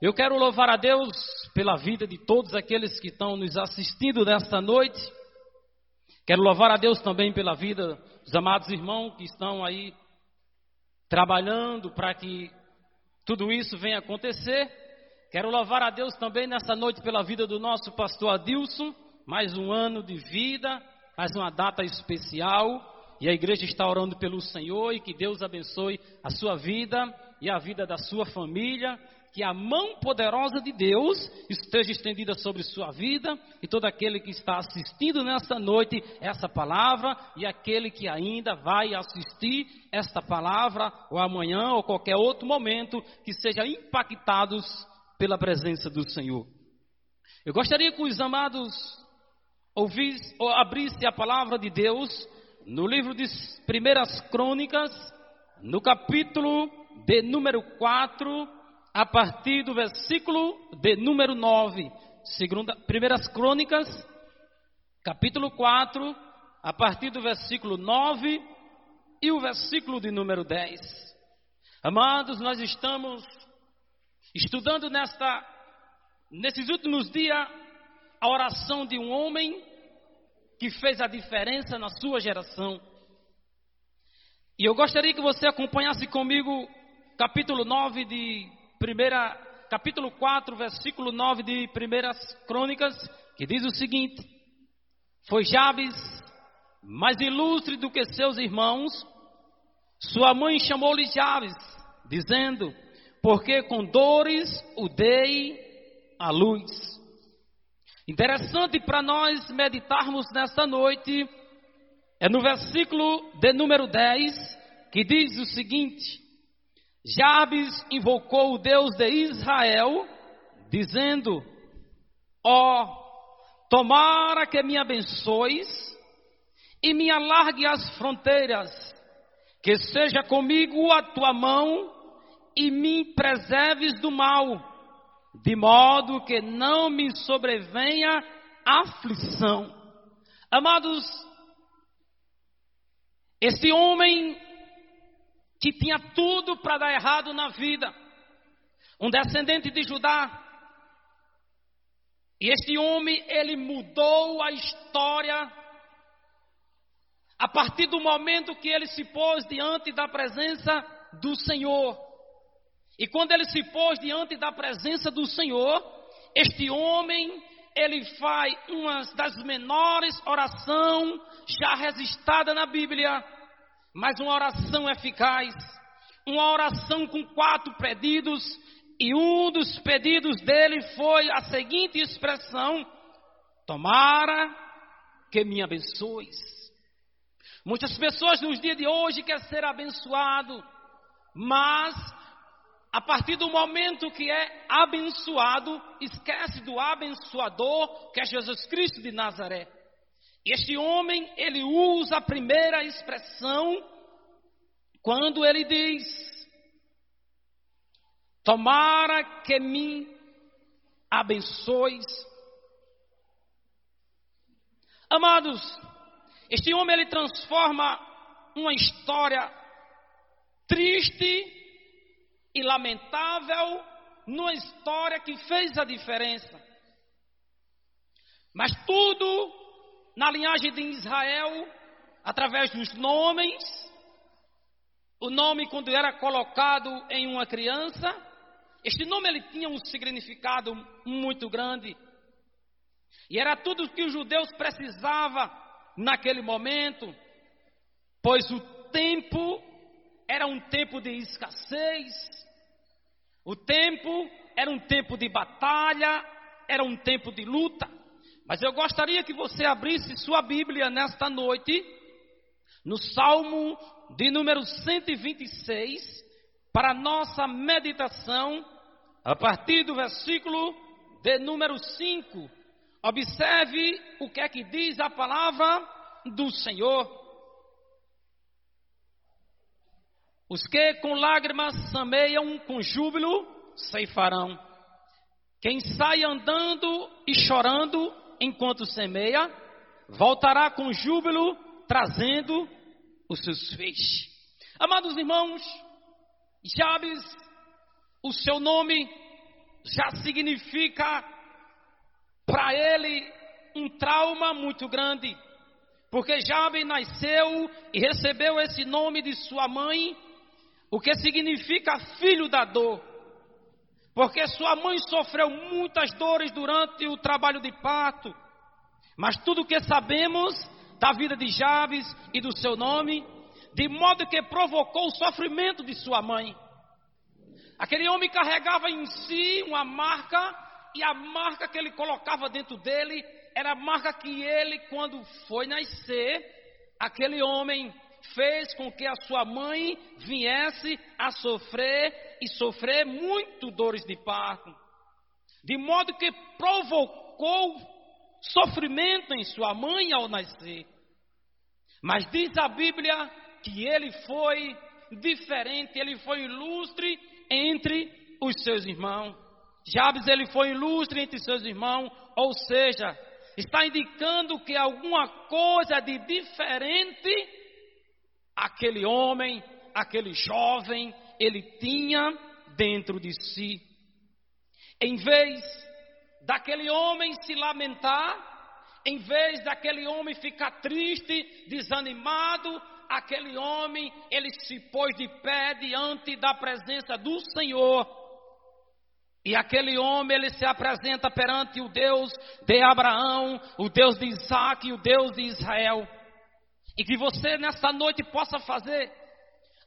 Eu quero louvar a Deus pela vida de todos aqueles que estão nos assistindo nesta noite. Quero louvar a Deus também pela vida dos amados irmãos que estão aí trabalhando para que tudo isso venha acontecer. Quero louvar a Deus também nessa noite pela vida do nosso pastor Adilson, mais um ano de vida, mais uma data especial. E a igreja está orando pelo Senhor e que Deus abençoe a sua vida e a vida da sua família. Que a mão poderosa de Deus esteja estendida sobre sua vida e todo aquele que está assistindo nesta noite essa palavra e aquele que ainda vai assistir esta palavra ou amanhã ou qualquer outro momento que sejam impactados pela presença do Senhor. Eu gostaria que os amados ouvisse, ou abrisse a palavra de Deus no livro de Primeiras Crônicas, no capítulo de número 4, a partir do versículo de número 9. Segunda, Primeiras Crônicas, capítulo 4, a partir do versículo 9 e o versículo de número 10. Amados, nós estamos estudando nesta, nesses últimos dias a oração de um homem que fez a diferença na sua geração. E eu gostaria que você acompanhasse comigo capítulo 9 de primeira, capítulo 4, versículo 9 de Primeiras Crônicas, que diz o seguinte: Foi Jabes mais ilustre do que seus irmãos, sua mãe chamou-lhe Jabes, dizendo: Porque com dores o dei à luz. Interessante para nós meditarmos nesta noite é no versículo de número 10, que diz o seguinte: Jabes invocou o Deus de Israel, dizendo: Ó, oh, tomara que me abençoes e me alargue as fronteiras, que seja comigo a tua mão e me preserves do mal de modo que não me sobrevenha aflição. Amados, esse homem que tinha tudo para dar errado na vida, um descendente de Judá, e este homem, ele mudou a história a partir do momento que ele se pôs diante da presença do Senhor. E quando ele se pôs diante da presença do Senhor, este homem, ele faz uma das menores orações já registrada na Bíblia, mas uma oração eficaz, uma oração com quatro pedidos, e um dos pedidos dele foi a seguinte expressão: Tomara que me abençoes. Muitas pessoas nos dias de hoje querem ser abençoado, mas a partir do momento que é abençoado, esquece do abençoador, que é Jesus Cristo de Nazaré. Este homem, ele usa a primeira expressão quando ele diz: Tomara que me abençoes. Amados, este homem ele transforma uma história triste e lamentável numa história que fez a diferença. Mas tudo na linhagem de Israel, através dos nomes, o nome quando era colocado em uma criança, este nome ele tinha um significado muito grande. E era tudo que os judeus precisavam naquele momento, pois o tempo era um tempo de escassez, o tempo era um tempo de batalha, era um tempo de luta. Mas eu gostaria que você abrisse sua Bíblia nesta noite, no Salmo de número 126, para nossa meditação, a partir do versículo de número 5. Observe o que é que diz a palavra do Senhor. Os que com lágrimas sameiam, com júbilo ceifarão. Quem sai andando e chorando enquanto semeia, voltará com júbilo trazendo os seus feixes. Amados irmãos, Jabes, o seu nome já significa para ele um trauma muito grande. Porque Jabe nasceu e recebeu esse nome de sua mãe, o que significa filho da dor. Porque sua mãe sofreu muitas dores durante o trabalho de parto. Mas tudo o que sabemos da vida de Jabes e do seu nome, de modo que provocou o sofrimento de sua mãe. Aquele homem carregava em si uma marca, e a marca que ele colocava dentro dele era a marca que ele, quando foi nascer, aquele homem fez com que a sua mãe viesse a sofrer e sofrer muito dores de parto, de modo que provocou sofrimento em sua mãe ao nascer. Mas diz a Bíblia que ele foi diferente, ele foi ilustre entre os seus irmãos. Jabes ele foi ilustre entre seus irmãos, ou seja, está indicando que alguma coisa de diferente aquele homem, aquele jovem, ele tinha dentro de si. Em vez daquele homem se lamentar, em vez daquele homem ficar triste, desanimado, aquele homem, ele se pôs de pé diante da presença do Senhor. E aquele homem, ele se apresenta perante o Deus de Abraão, o Deus de Isaac e o Deus de Israel. E que você nesta noite possa fazer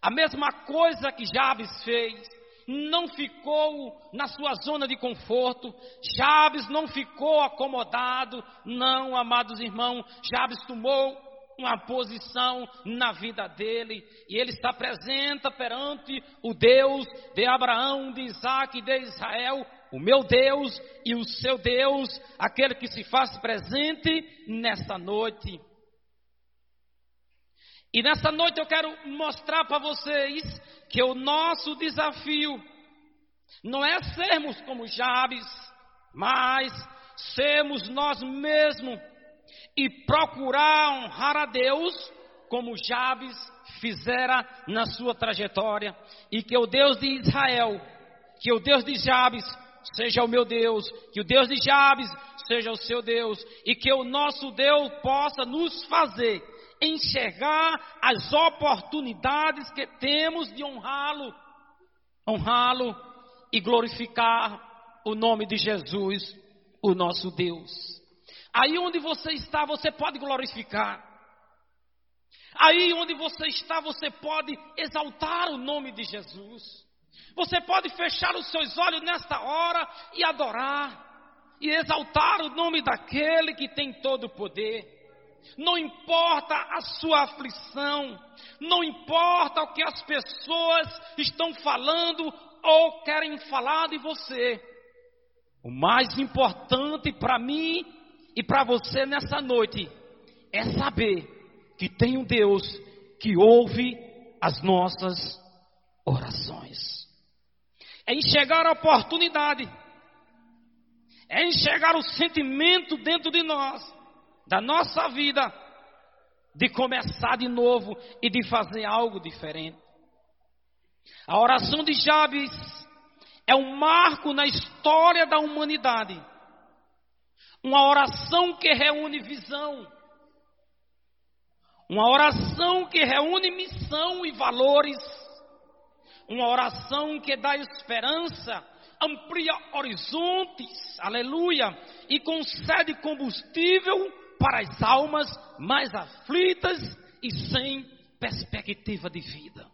a mesma coisa que Jabes fez. Não ficou na sua zona de conforto. Jabes não ficou acomodado. Não, amados irmãos. Jabes tomou uma posição na vida dele. E ele se apresenta perante o Deus de Abraão, de Isaac e de Israel. O meu Deus e o seu Deus, aquele que se faz presente nesta noite. E nessa noite eu quero mostrar para vocês que o nosso desafio não é sermos como Jabes, mas sermos nós mesmos e procurar honrar a Deus como Jabes fizera na sua trajetória. E que o Deus de Israel, que o Deus de Jabes seja o meu Deus, que o Deus de Jabes seja o seu Deus e que o nosso Deus possa nos fazer enxergar as oportunidades que temos de honrá-lo, honrá-lo e glorificar o nome de Jesus, o nosso Deus. Aí onde você está, você pode glorificar. Aí onde você está, você pode exaltar o nome de Jesus. Você pode fechar os seus olhos nesta hora e adorar e exaltar o nome daquele que tem todo o poder. Não importa a sua aflição, não importa o que as pessoas estão falando ou querem falar de você. O mais importante para mim e para você nessa noite é saber que tem um Deus que ouve as nossas orações. É enxergar a oportunidade, é enxergar o sentimento dentro de nós da nossa vida de começar de novo e de fazer algo diferente. A oração de Jabes é um marco na história da humanidade. Uma oração que reúne visão. Uma oração que reúne missão e valores. Uma oração que dá esperança, amplia horizontes, aleluia, e concede combustível para as almas mais aflitas e sem perspectiva de vida.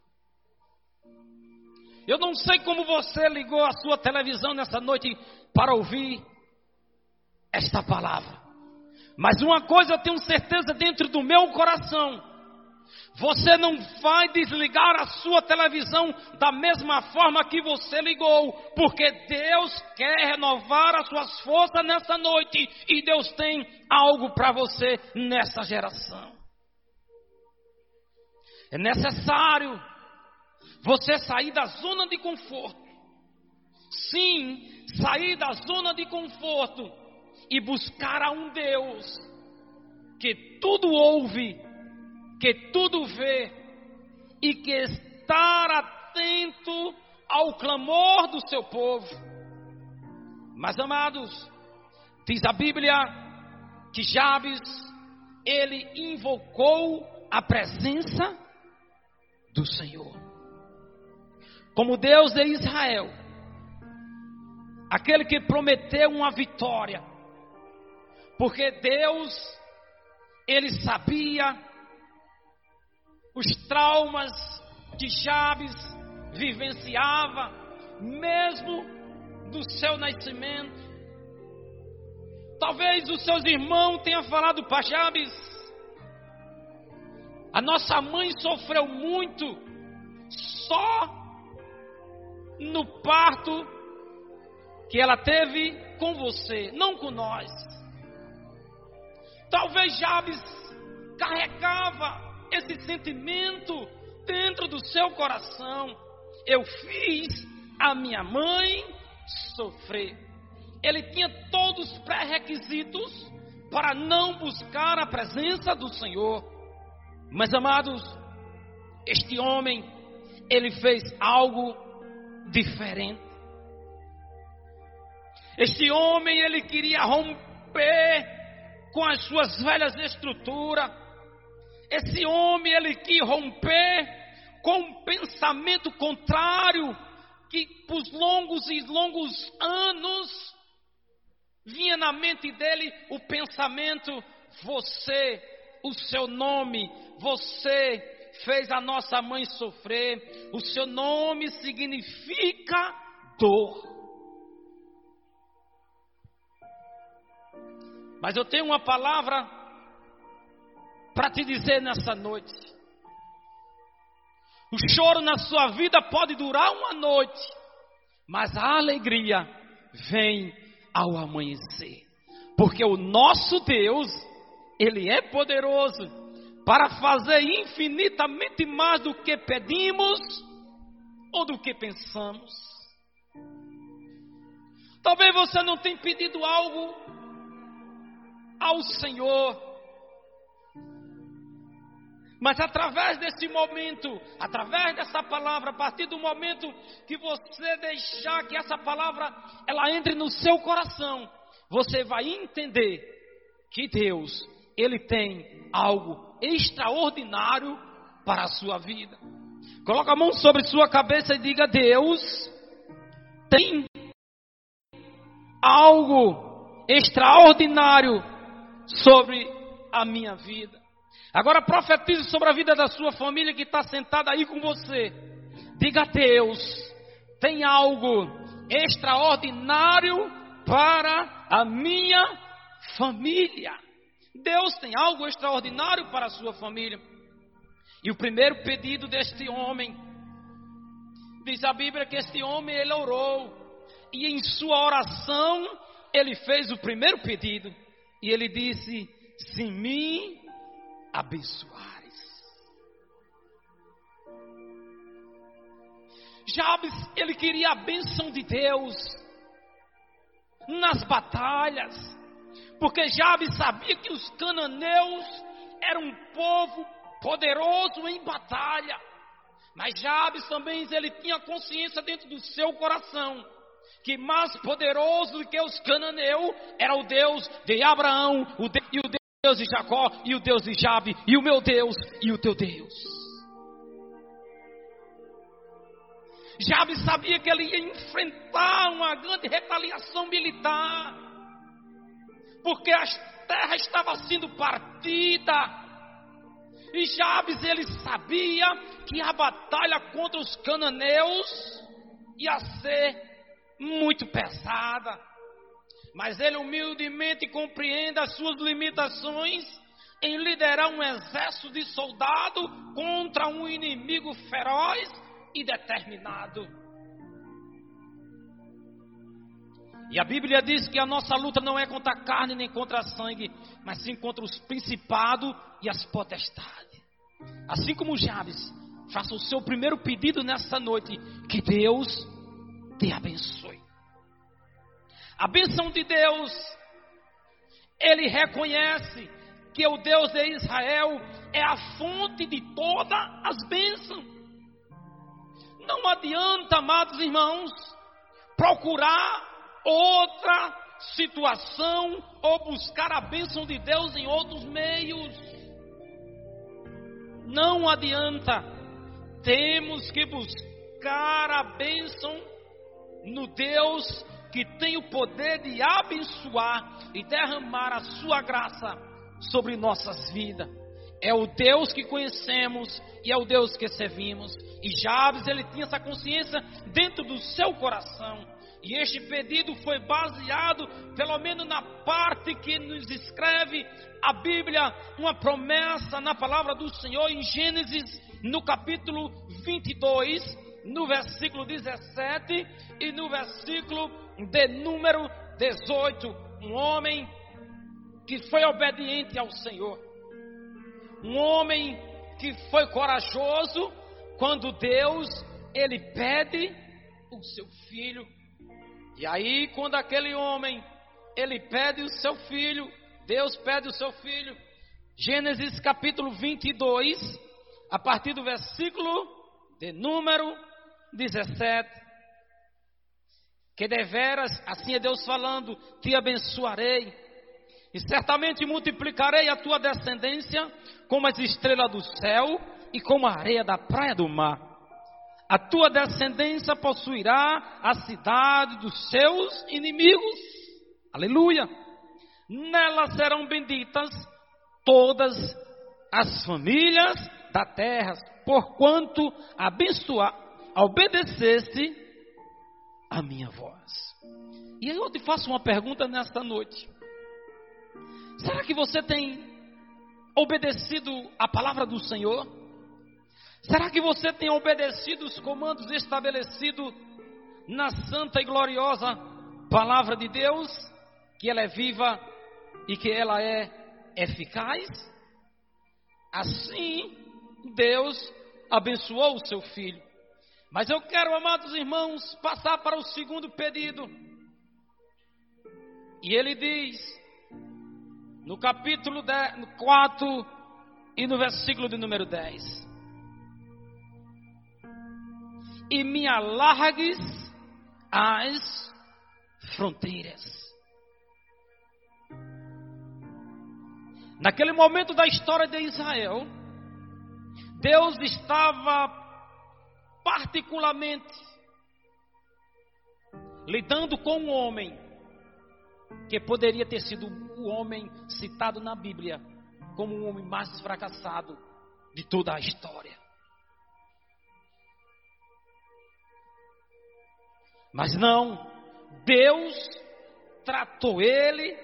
Eu não sei como você ligou a sua televisão nessa noite para ouvir esta palavra, mas uma coisa eu tenho certeza dentro do meu coração: você não vai desligar a sua televisão da mesma forma que você ligou, porque Deus quer renovar as suas forças nessa noite e Deus tem algo para você nessa geração. É necessário você sair da zona de conforto. Sim, sair da zona de conforto e buscar a um Deus que tudo ouve que tudo vê e que estar atento ao clamor do seu povo. Mas amados, diz a Bíblia que Jabes ele invocou a presença do Senhor. Como Deus de Israel, aquele que prometeu uma vitória, porque Deus, ele sabia os traumas que Jabes vivenciava, mesmo do seu nascimento. Talvez os seus irmãos tenham falado para Jabes, a nossa mãe sofreu muito só no parto que ela teve com você, não com nós. Talvez Jabes carregava esse sentimento dentro do seu coração. Eu fiz a minha mãe sofrer. Ele tinha todos os pré-requisitos para não buscar a presença do Senhor. Mas amados, este homem, ele fez algo diferente. Este homem, ele queria romper com as suas velhas estruturas. Esse homem, ele quis romper com um pensamento contrário que por longos e longos anos vinha na mente dele o pensamento: você, o seu nome, você fez a nossa mãe sofrer, o seu nome significa dor. Mas eu tenho uma palavra para te dizer nessa noite. O choro na sua vida pode durar uma noite, mas a alegria vem ao amanhecer. Porque o nosso Deus, Ele é poderoso para fazer infinitamente mais do que pedimos ou do que pensamos. Talvez você não tenha pedido algo ao Senhor, mas através desse momento, através dessa palavra, a partir do momento que você deixar que essa palavra ela entre no seu coração, você vai entender que Deus, ele tem algo extraordinário para a sua vida. Coloque a mão sobre sua cabeça e diga: Deus tem algo extraordinário sobre a minha vida. Agora profetize sobre a vida da sua família que está sentada aí com você. Diga a Deus: tem algo extraordinário para a minha família. Deus tem algo extraordinário para a sua família. E o primeiro pedido deste homem, diz a Bíblia que este homem ele orou, e em sua oração ele fez o primeiro pedido, e ele disse: Se me abençoares. Jabes, ele queria a bênção de Deus nas batalhas, porque Jabes sabia que os cananeus eram um povo poderoso em batalha. Mas Jabes também ele tinha consciência dentro do seu coração que mais poderoso do que os cananeus era o Deus de Abraão o de, e o Deus de Jacó e o Deus de Jabe e o meu Deus e o teu Deus. Jabe sabia que ele ia enfrentar uma grande retaliação militar, porque a terra estava sendo partida. E Jabes ele sabia que a batalha contra os cananeus ia ser muito pesada mas ele humildemente compreende as suas limitações em liderar um exército de soldado contra um inimigo feroz e determinado. E a Bíblia diz que a nossa luta não é contra a carne nem contra a sangue, mas sim contra os principados e as potestades. Assim como Jabes, faça o seu primeiro pedido nessa noite, que Deus te abençoe. A bênção de Deus, ele reconhece que o Deus de Israel é a fonte de todas as bênçãos. Não adianta, amados irmãos, procurar outra situação ou buscar a bênção de Deus em outros meios. Não adianta. Temos que buscar a bênção no Deus que tem o poder de abençoar e derramar a sua graça sobre nossas vidas. É o Deus que conhecemos e é o Deus que servimos. E Jabes, ele tinha essa consciência dentro do seu coração. E este pedido foi baseado, pelo menos na parte que nos escreve a Bíblia, uma promessa na palavra do Senhor em Gênesis, no capítulo 22, no versículo 17 e no versículo de número 18. Um homem que foi obediente ao Senhor, um homem que foi corajoso quando Deus ele pede o seu filho e aí, quando aquele homem, ele pede o seu filho, Deus pede o seu filho, Gênesis capítulo 22, a partir do versículo de número 17. Que deveras, assim é Deus falando, te abençoarei, e certamente multiplicarei a tua descendência como as estrelas do céu e como a areia da praia do mar. A tua descendência possuirá a cidade dos seus inimigos. Aleluia. Nela serão benditas todas as famílias da terra, porquanto abençoar, obedeceste a minha voz. E aí eu te faço uma pergunta nesta noite. Será que você tem obedecido a palavra do Senhor? Será que você tem obedecido os comandos estabelecidos na santa e gloriosa palavra de Deus? Que ela é viva e que ela é eficaz? Assim, Deus abençoou o seu filho. Mas eu quero, amados irmãos, passar para o segundo pedido. E ele diz, no capítulo 4 e no versículo de número 10: e me alargues as fronteiras. Naquele momento da história de Israel, Deus estava particularmente lidando com um homem que poderia ter sido o homem citado na Bíblia como o homem mais fracassado de toda a história. Mas não, Deus tratou ele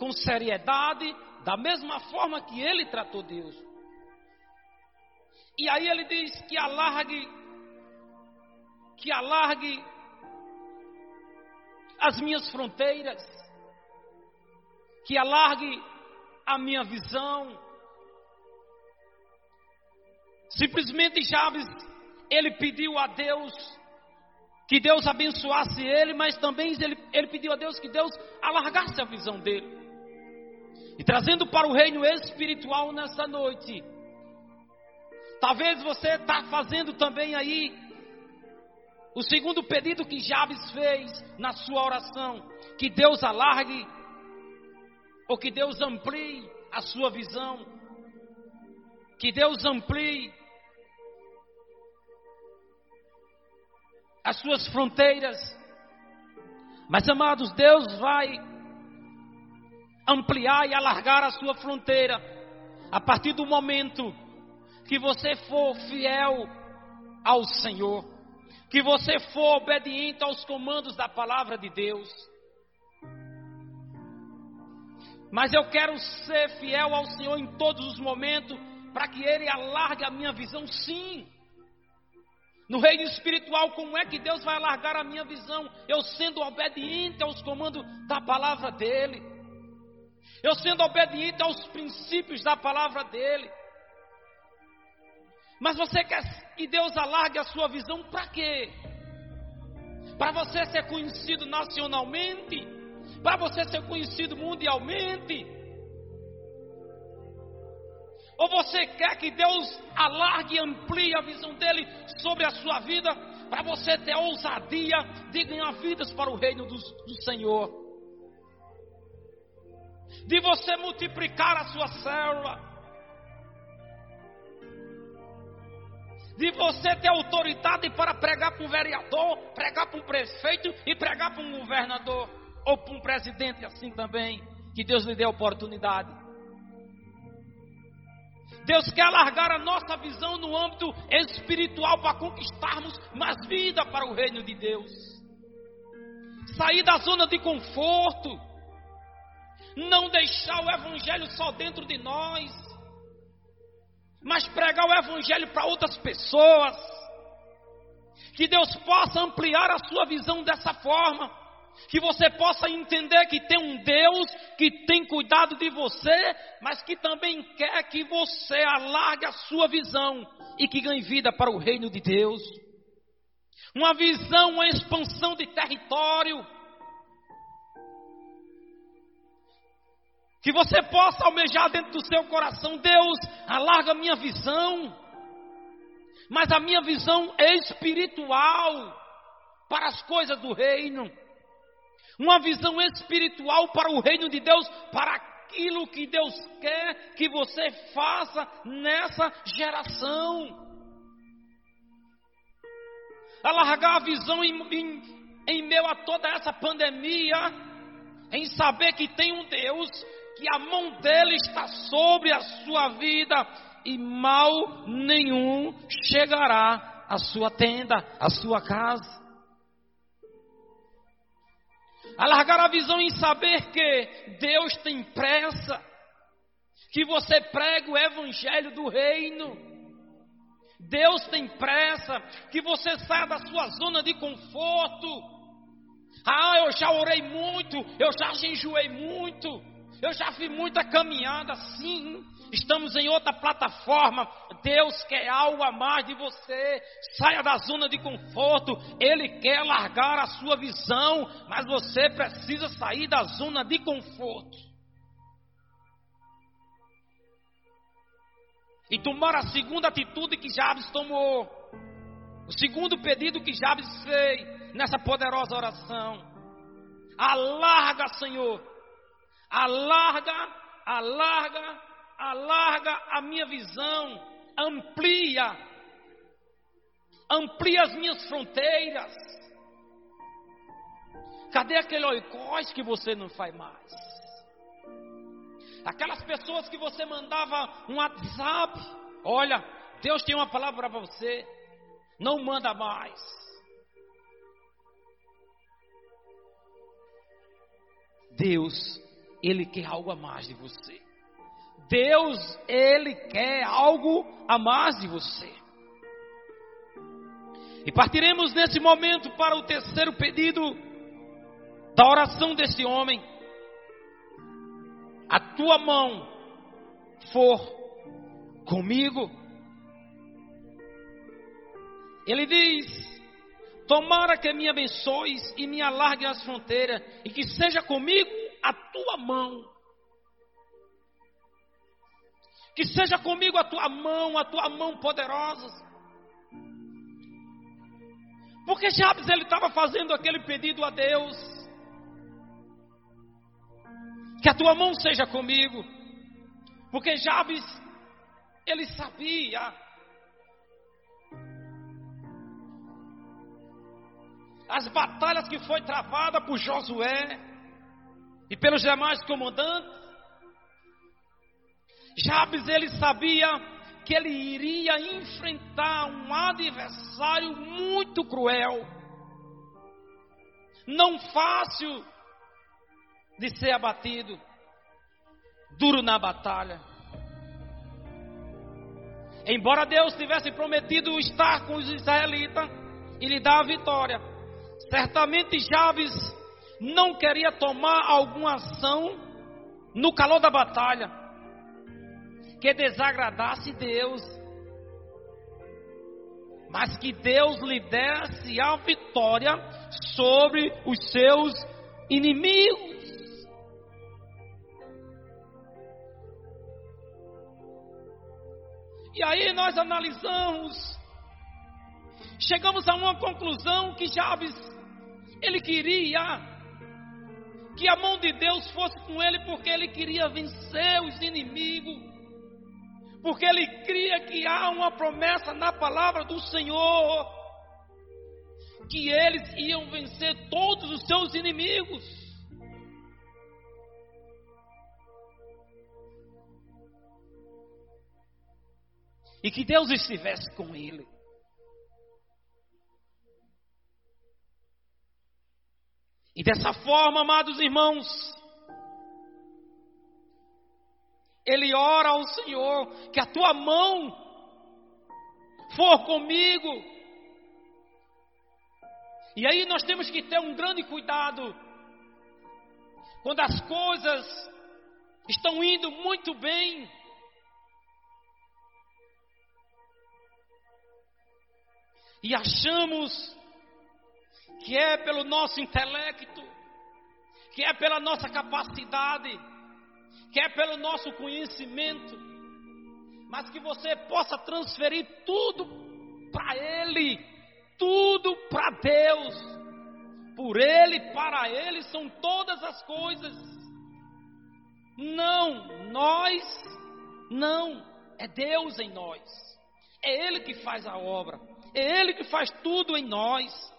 com seriedade, da mesma forma que ele tratou Deus. E aí ele diz que alargue, que alargue as minhas fronteiras, que alargue a minha visão. Simplesmente Jabes, ele pediu a Deus que Deus abençoasse ele, mas também ele, ele pediu a Deus que Deus alargasse a visão dele. E trazendo para o reino espiritual nessa noite, talvez você está fazendo também aí o segundo pedido que Jabes fez na sua oração, que Deus alargue ou que Deus amplie a sua visão, que Deus amplie as suas fronteiras. Mas, amados, Deus vai ampliar e alargar a sua fronteira a partir do momento que você for fiel ao Senhor, que você for obediente aos comandos da palavra de Deus. Mas eu quero ser fiel ao Senhor em todos os momentos, para que Ele alargue a minha visão, sim. No reino espiritual, como é que Deus vai alargar a minha visão? Eu sendo obediente aos comandos da palavra dEle. Eu sendo obediente aos princípios da palavra dEle. Mas você quer que Deus alargue a sua visão para quê? Para você ser conhecido nacionalmente? Para você ser conhecido mundialmente? Ou você quer que Deus alargue e amplie a visão dele sobre a sua vida para você ter ousadia de ganhar vidas para o reino do, do Senhor, de você multiplicar a sua célula, de você ter autoridade para pregar para um vereador, pregar para um prefeito e pregar para um governador ou para um presidente assim também, que Deus lhe dê oportunidade. Deus quer alargar a nossa visão no âmbito espiritual para conquistarmos mais vida para o reino de Deus. Sair da zona de conforto. Não deixar o evangelho só dentro de nós, mas pregar o evangelho para outras pessoas. Que Deus possa ampliar a sua visão dessa forma que você possa entender que tem um Deus que tem cuidado de você, mas que também quer que você alargue a sua visão e que ganhe vida para o reino de Deus. Uma visão, uma expansão de território. Que você possa almejar dentro do seu coração, Deus, alarga minha visão, mas a minha visão é espiritual para as coisas do reino uma visão espiritual para o reino de Deus, para aquilo que Deus quer que você faça nessa geração. Alargar a visão em, em, em meio a toda essa pandemia, em saber que tem um Deus, que a mão dele está sobre a sua vida e mal nenhum chegará à sua tenda, à sua casa. Alargar a visão em saber que Deus tem pressa, que você prega o evangelho do reino. Deus tem pressa que você saia da sua zona de conforto. Ah, eu já orei muito, eu já jejuei muito, eu já fiz muita caminhada, sim. Estamos em outra plataforma. Deus quer algo a mais de você. Saia da zona de conforto. Ele quer largar a sua visão, mas você precisa sair da zona de conforto. E tomar a segunda atitude que Jabes tomou. O segundo pedido que Jabes fez nessa poderosa oração. Alarga, Senhor. Alarga, alarga alarga a minha visão, amplia, amplia as minhas fronteiras. Cadê aquele oicós que você não faz mais? Aquelas pessoas que você mandava um WhatsApp, olha, Deus tem uma palavra para você, não manda mais. Deus, Ele quer algo a mais de você. Deus, Ele quer algo a mais de você. E partiremos nesse momento para o terceiro pedido da oração desse homem. A tua mão for comigo. Ele diz: Tomara que me abençoes e me alargue as fronteiras, e que seja comigo a tua mão. Que seja comigo a tua mão, a tua mão poderosa. Porque Jabes ele estava fazendo aquele pedido a Deus. Que a tua mão seja comigo. Porque Jabes ele sabia as batalhas que foi travada por Josué e pelos demais comandantes. Jabes ele sabia que ele iria enfrentar um adversário muito cruel, não fácil de ser abatido, duro na batalha. Embora Deus tivesse prometido estar com os israelitas e lhe dar a vitória, certamente Jabes não queria tomar alguma ação no calor da batalha que desagradasse Deus, mas que Deus lhe desse a vitória sobre os seus inimigos. E aí nós analisamos chegamos a uma conclusão que Jabes, ele queria que a mão de Deus fosse com ele, porque ele queria vencer os inimigos, porque ele cria que há uma promessa na palavra do Senhor, que eles iam vencer todos os seus inimigos. E que Deus estivesse com ele. E dessa forma, amados irmãos, ele ora ao Senhor que a tua mão for comigo. E aí nós temos que ter um grande cuidado quando as coisas estão indo muito bem. E achamos que é pelo nosso intelecto, que é pela nossa capacidade, que é pelo nosso conhecimento, mas que você possa transferir tudo para Ele, tudo para Deus. Por Ele, para Ele são todas as coisas. Não, nós, não, é Deus em nós. É Ele que faz a obra, é Ele que faz tudo em nós.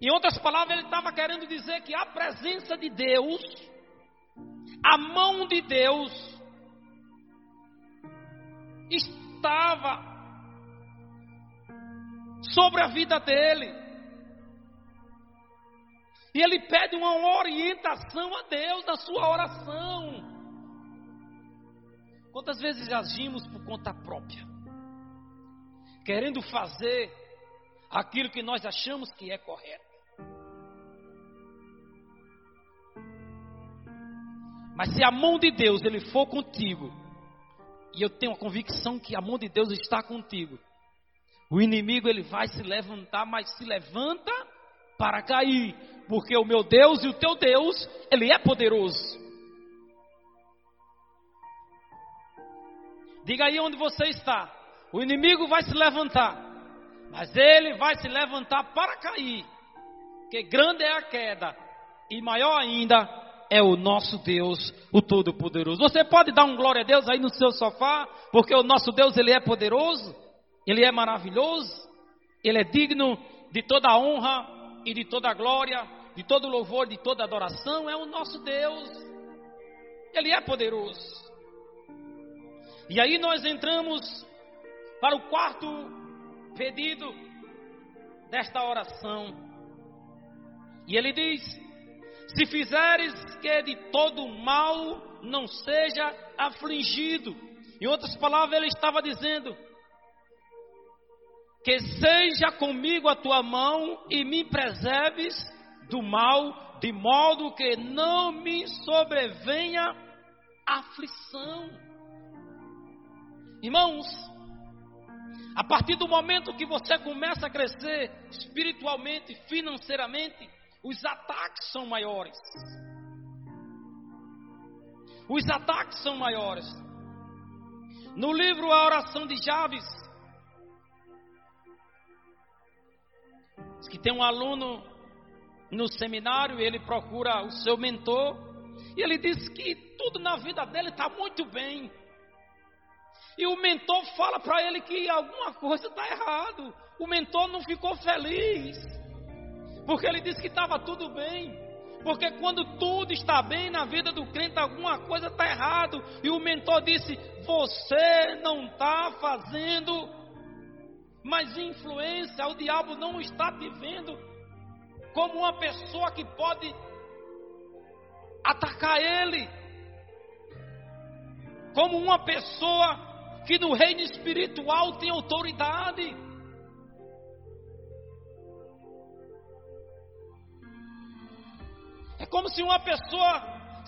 Em outras palavras, ele estava querendo dizer que a presença de Deus, a mão de Deus, estava sobre a vida dele. E ele pede uma orientação a Deus na sua oração. Quantas vezes agimos por conta própria, querendo fazer aquilo que nós achamos que é correto? Mas se a mão de Deus ele for contigo, e eu tenho a convicção que a mão de Deus está contigo, o inimigo ele vai se levantar, mas se levanta para cair, porque o meu Deus e o teu Deus, ele é poderoso. Diga aí onde você está. O inimigo vai se levantar, mas ele vai se levantar para cair. Que grande é a queda e maior ainda é o nosso Deus, o Todo-Poderoso. Você pode dar um glória a Deus aí no seu sofá, porque o nosso Deus, ele é poderoso, ele é maravilhoso, ele é digno de toda a honra e de toda a glória, de todo louvor, de toda adoração, é o nosso Deus. Ele é poderoso. E aí nós entramos para o quarto pedido desta oração. E ele diz: se fizeres que de todo mal não seja afligido. Em outras palavras, ele estava dizendo: que seja comigo a tua mão e me preserves do mal, de modo que não me sobrevenha aflição. Irmãos, a partir do momento que você começa a crescer espiritualmente, financeiramente, os ataques são maiores. Os ataques são maiores. No livro A Oração de Javes, diz que tem um aluno no seminário, ele procura o seu mentor, e ele diz que tudo na vida dele está muito bem. E o mentor fala para ele que alguma coisa está errado. O mentor não ficou feliz. Porque ele disse que estava tudo bem. Porque quando tudo está bem na vida do crente, alguma coisa está errado. E o mentor disse: Você não está fazendo mais influência. O diabo não está te vendo como uma pessoa que pode atacar ele. Como uma pessoa que no reino espiritual tem autoridade. É como se uma pessoa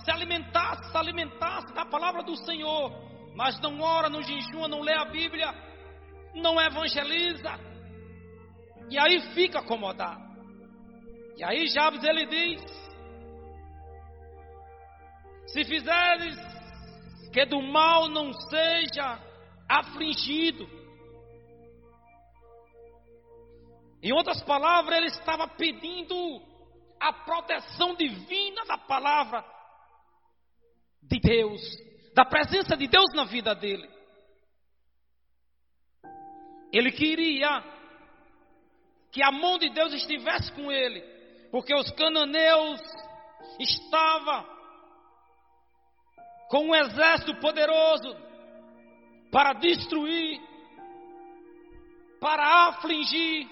se alimentasse, se alimentasse da palavra do Senhor, mas não ora, não jejua, não lê a Bíblia, não evangeliza, e aí fica acomodado. E aí Jabes ele diz: Se fizeres que do mal não seja afligido, Em outras palavras, ele estava pedindo a proteção divina da palavra de Deus, da presença de Deus na vida dele. Ele queria que a mão de Deus estivesse com ele, porque os cananeus estavam com um exército poderoso para destruir, para afligir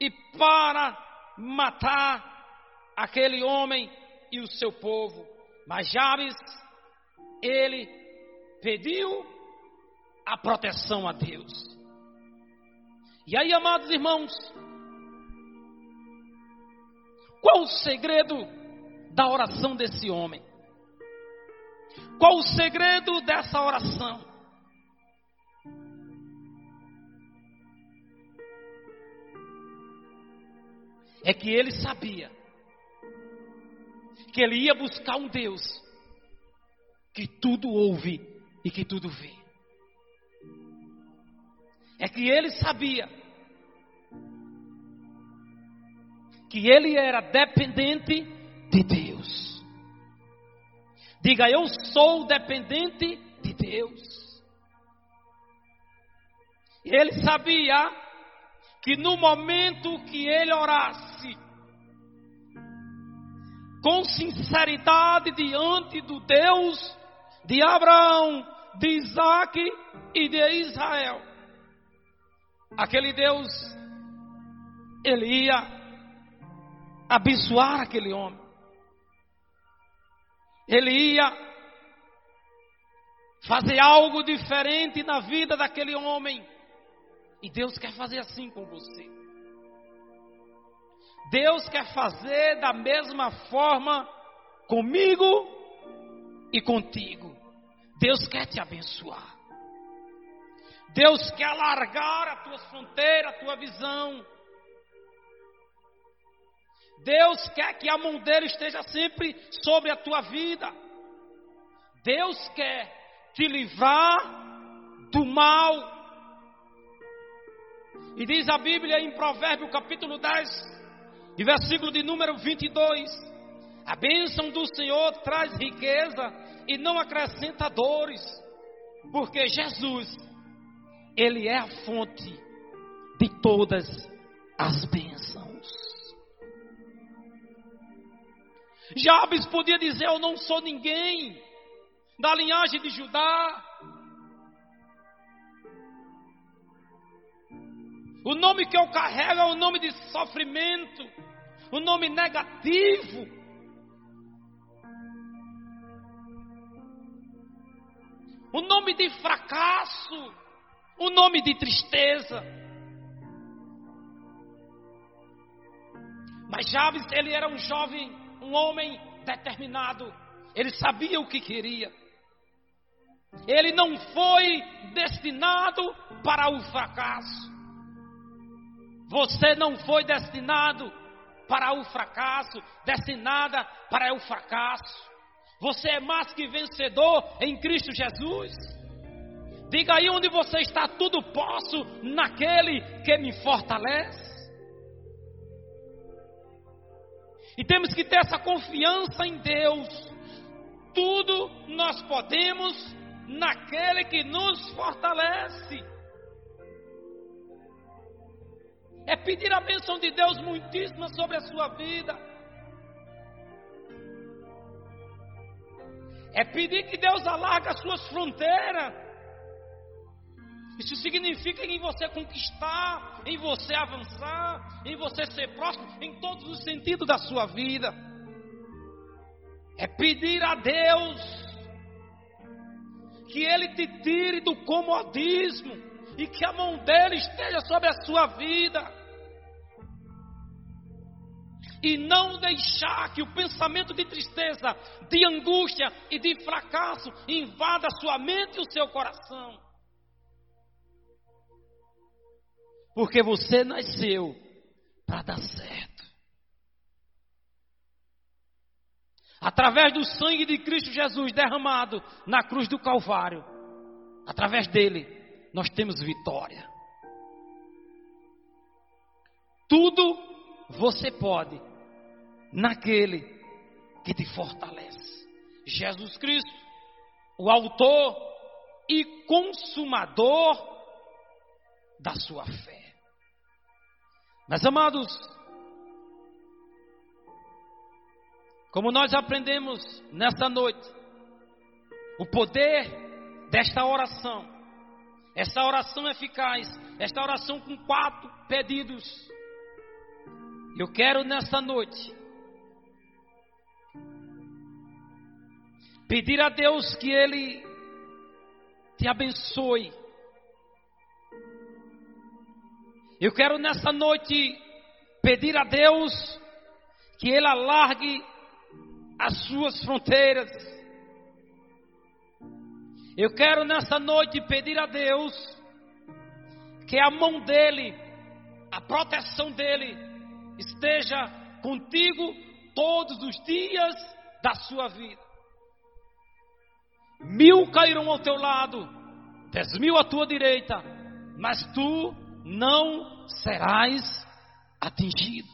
e para matar aquele homem e o seu povo. Mas Jabes, ele pediu a proteção a Deus. E aí, amados irmãos, qual o segredo da oração desse homem? Qual o segredo dessa oração? É que ele sabia que ele ia buscar um Deus que tudo ouve e que tudo vê. É que ele sabia que ele era dependente de Deus. Diga, eu sou dependente de Deus. Ele sabia que no momento que ele orasse, com sinceridade diante do Deus de Abraão, de Isaac e de Israel. Aquele Deus, ele ia abençoar aquele homem. Ele ia fazer algo diferente na vida daquele homem. E Deus quer fazer assim com você. Deus quer fazer da mesma forma comigo e contigo. Deus quer te abençoar. Deus quer alargar a tua fronteira, a tua visão. Deus quer que a mão dele esteja sempre sobre a tua vida. Deus quer te livrar do mal. E diz a Bíblia em Provérbio capítulo 10, e versículo de número 22. A bênção do Senhor traz riqueza e não acrescenta dores, porque Jesus, Ele é a fonte de todas as bênçãos. Jabes podia dizer: Eu não sou ninguém da linhagem de Judá. O nome que eu carrego é o nome de sofrimento o nome negativo. O nome de fracasso, o nome de tristeza. Mas Jabes, ele era um jovem, um homem determinado. Ele sabia o que queria. Ele não foi destinado para o fracasso. Você não foi destinado para o fracasso, destinada para o fracasso. Você é mais que vencedor em Cristo Jesus. Diga aí onde você está, tudo posso naquele que me fortalece. E temos que ter essa confiança em Deus. Tudo nós podemos naquele que nos fortalece. É pedir a bênção de Deus muitíssima sobre a sua vida. É pedir que Deus alargue as suas fronteiras. Isso significa em você conquistar, em você avançar, em você ser próximo, em todos os sentidos da sua vida. É pedir a Deus que Ele te tire do comodismo e que a mão dele esteja sobre a sua vida. E não deixar que o pensamento de tristeza, de angústia e de fracasso invada a sua mente e o seu coração. Porque você nasceu para dar certo. Através do sangue de Cristo Jesus derramado na cruz do Calvário, através dele, nós temos vitória. tudo você pode naquele que te fortalece. Jesus Cristo, o autor e consumador da sua fé. Meus amados, como nós aprendemos nesta noite, o poder desta oração, esta oração eficaz, esta oração com quatro pedidos. Eu quero nesta noite pedir a Deus que Ele te abençoe. Eu quero nesta noite pedir a Deus que Ele alargue as suas fronteiras. Eu quero nessa noite pedir a Deus que a mão dele, a proteção dele, esteja contigo todos os dias da sua vida. Mil cairão ao teu lado, dez mil à tua direita, mas tu não serás atingido.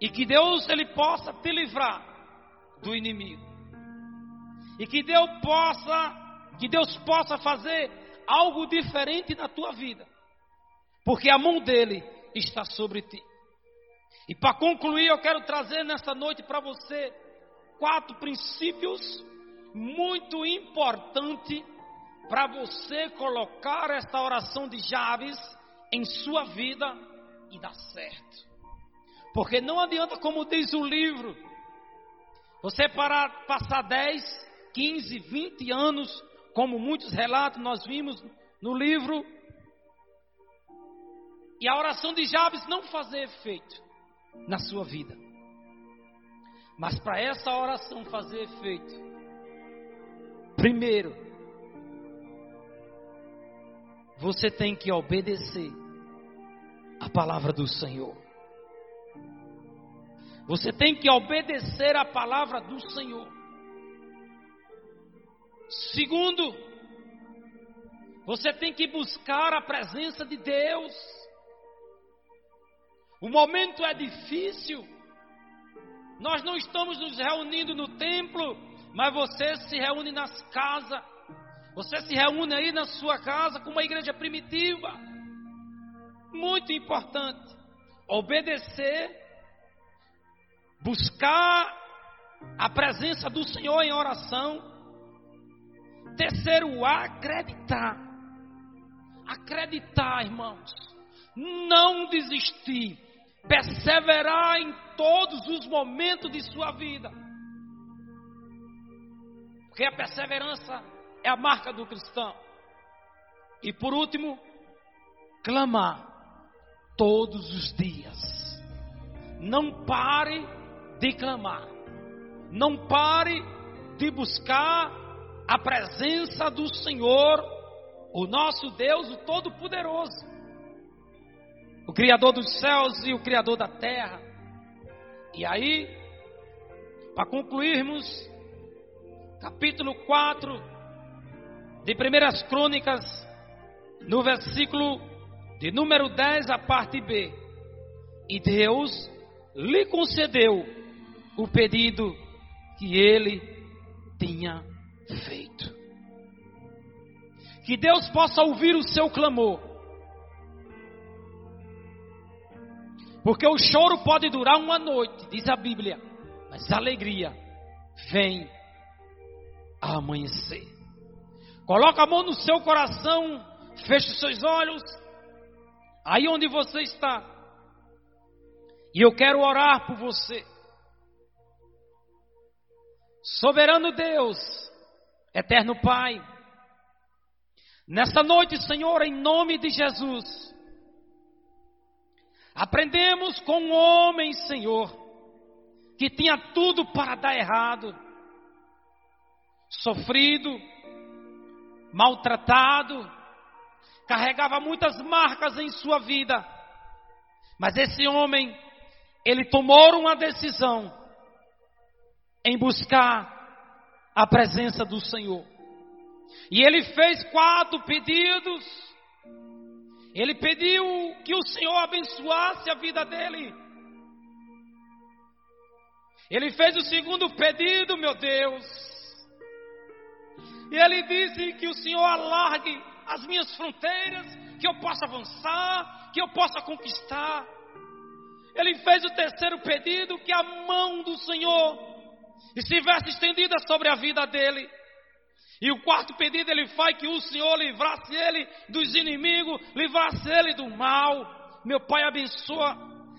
E que Deus ele possa te livrar do inimigo. E que Deus possa, que Deus possa fazer algo diferente na tua vida. Porque a mão dele está sobre ti. E para concluir, eu quero trazer nesta noite para você quatro princípios muito importantes para você colocar esta oração de Javes em sua vida e dar certo. Porque não adianta, como diz o livro, você parar, passar 10, 15, 20 anos, como muitos relatos nós vimos no livro, e a oração de Jabes não fazer efeito na sua vida. Mas para essa oração fazer efeito, primeiro, você tem que obedecer a palavra do Senhor. Você tem que obedecer a palavra do Senhor. Segundo, você tem que buscar a presença de Deus. O momento é difícil. Nós não estamos nos reunindo no templo, mas você se reúne nas casas. Você se reúne aí na sua casa com uma igreja primitiva. Muito importante. Obedecer buscar a presença do Senhor em oração. Terceiro, acreditar. Acreditar, irmãos. Não desistir. Perseverar em todos os momentos de sua vida. Porque a perseverança é a marca do cristão. E por último, clamar todos os dias. Não pare de clamar. Não pare de buscar a presença do Senhor, o nosso Deus, o Todo-Poderoso, o Criador dos céus e o Criador da terra. E aí, para concluirmos, capítulo 4 de Primeiras Crônicas, no versículo de número 10, a parte B. E Deus lhe concedeu o pedido que ele tinha feito. Que Deus possa ouvir o seu clamor. Porque o choro pode durar uma noite, diz a Bíblia, mas a alegria vem a amanhecer. Coloca a mão no seu coração, feche os seus olhos, aí onde você está. E eu quero orar por você. Soberano Deus, eterno Pai, nesta noite, Senhor, em nome de Jesus, aprendemos com um homem, Senhor, que tinha tudo para dar errado, sofrido, maltratado, carregava muitas marcas em sua vida, mas esse homem, ele tomou uma decisão em buscar a presença do Senhor. E ele fez quatro pedidos. Ele pediu que o Senhor abençoasse a vida dele. Ele fez o segundo pedido, meu Deus. E ele disse que o Senhor alargue as minhas fronteiras, que eu possa avançar, que eu possa conquistar. Ele fez o terceiro pedido, que a mão do Senhor estivesse estendida sobre a vida dele. E o quarto pedido ele faz que o Senhor livrasse ele dos inimigos, livrasse ele do mal. Meu Pai abençoa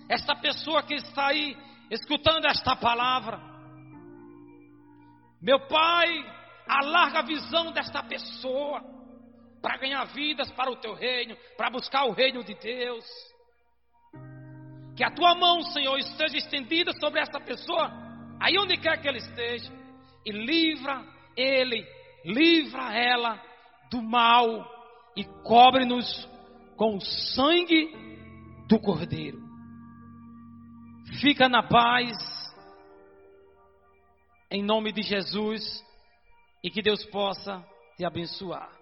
esta pessoa que está aí escutando esta palavra. Meu Pai, alarga a visão desta pessoa para ganhar vidas para o teu reino, para buscar o reino de Deus. Que a tua mão, Senhor, esteja estendida sobre essa pessoa, aí onde quer que ele esteja, e livra ele, livra ela do mal e cobre-nos com o sangue do Cordeiro. Fica na paz, em nome de Jesus, e que Deus possa te abençoar.